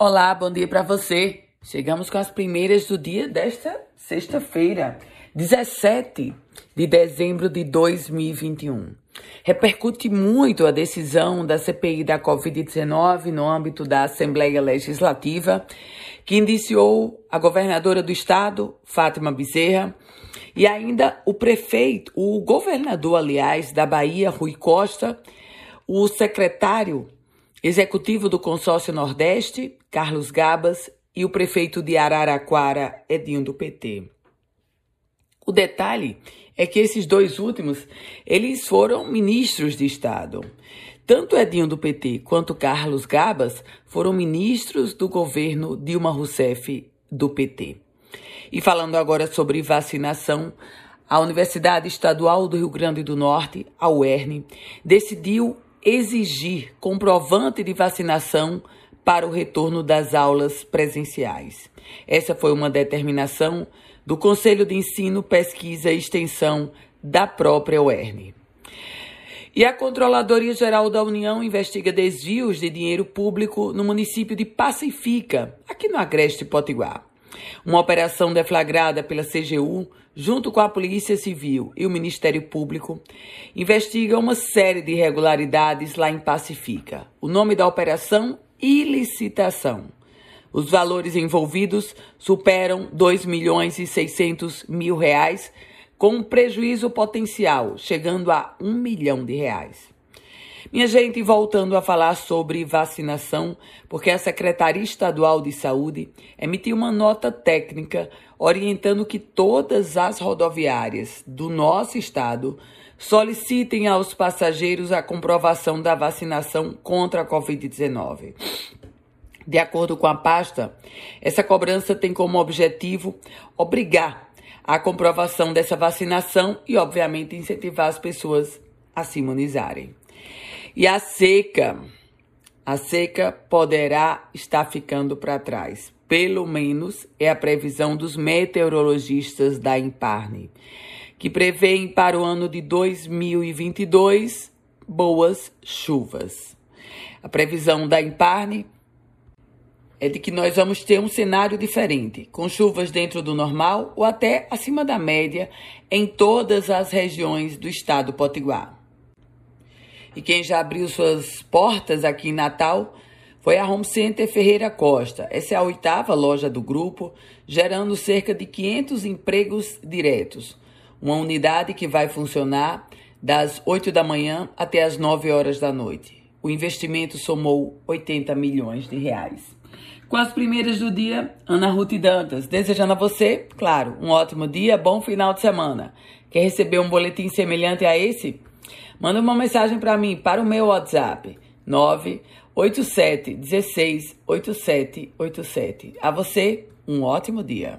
Olá, bom dia para você. Chegamos com as primeiras do dia desta sexta-feira, 17 de dezembro de 2021. Repercute muito a decisão da CPI da Covid-19 no âmbito da Assembleia Legislativa, que indiciou a governadora do estado, Fátima Bezerra, e ainda o prefeito, o governador, aliás, da Bahia, Rui Costa, o secretário executivo do Consórcio Nordeste, Carlos Gabas, e o prefeito de Araraquara, Edinho do PT. O detalhe é que esses dois últimos, eles foram ministros de Estado. Tanto Edinho do PT quanto Carlos Gabas foram ministros do governo Dilma Rousseff do PT. E falando agora sobre vacinação, a Universidade Estadual do Rio Grande do Norte, a UERN, decidiu exigir comprovante de vacinação para o retorno das aulas presenciais. Essa foi uma determinação do Conselho de Ensino, Pesquisa e Extensão da própria UERN. E a Controladoria Geral da União investiga desvios de dinheiro público no município de Pacifica, aqui no Agreste Potiguar. Uma operação deflagrada pela CGU, junto com a Polícia Civil e o Ministério Público, investiga uma série de irregularidades lá em Pacifica. O nome da operação? Ilicitação. Os valores envolvidos superam 2 milhões e 600 mil reais, com um prejuízo potencial chegando a 1 milhão de reais. Minha gente, voltando a falar sobre vacinação, porque a Secretaria Estadual de Saúde emitiu uma nota técnica orientando que todas as rodoviárias do nosso estado solicitem aos passageiros a comprovação da vacinação contra a Covid-19. De acordo com a pasta, essa cobrança tem como objetivo obrigar a comprovação dessa vacinação e, obviamente, incentivar as pessoas a se imunizarem. E a seca, a seca poderá estar ficando para trás. Pelo menos é a previsão dos meteorologistas da Imparne, que prevêem para o ano de 2022 boas chuvas. A previsão da Imparne é de que nós vamos ter um cenário diferente, com chuvas dentro do normal ou até acima da média em todas as regiões do estado potiguar. E quem já abriu suas portas aqui em Natal foi a Home Center Ferreira Costa. Essa é a oitava loja do grupo, gerando cerca de 500 empregos diretos. Uma unidade que vai funcionar das 8 da manhã até as 9 horas da noite. O investimento somou 80 milhões de reais. Com as primeiras do dia, Ana Ruth Dantas, desejando a você, claro, um ótimo dia, bom final de semana. Quer receber um boletim semelhante a esse? Manda uma mensagem para mim, para o meu WhatsApp, 987 16 8787. A você, um ótimo dia.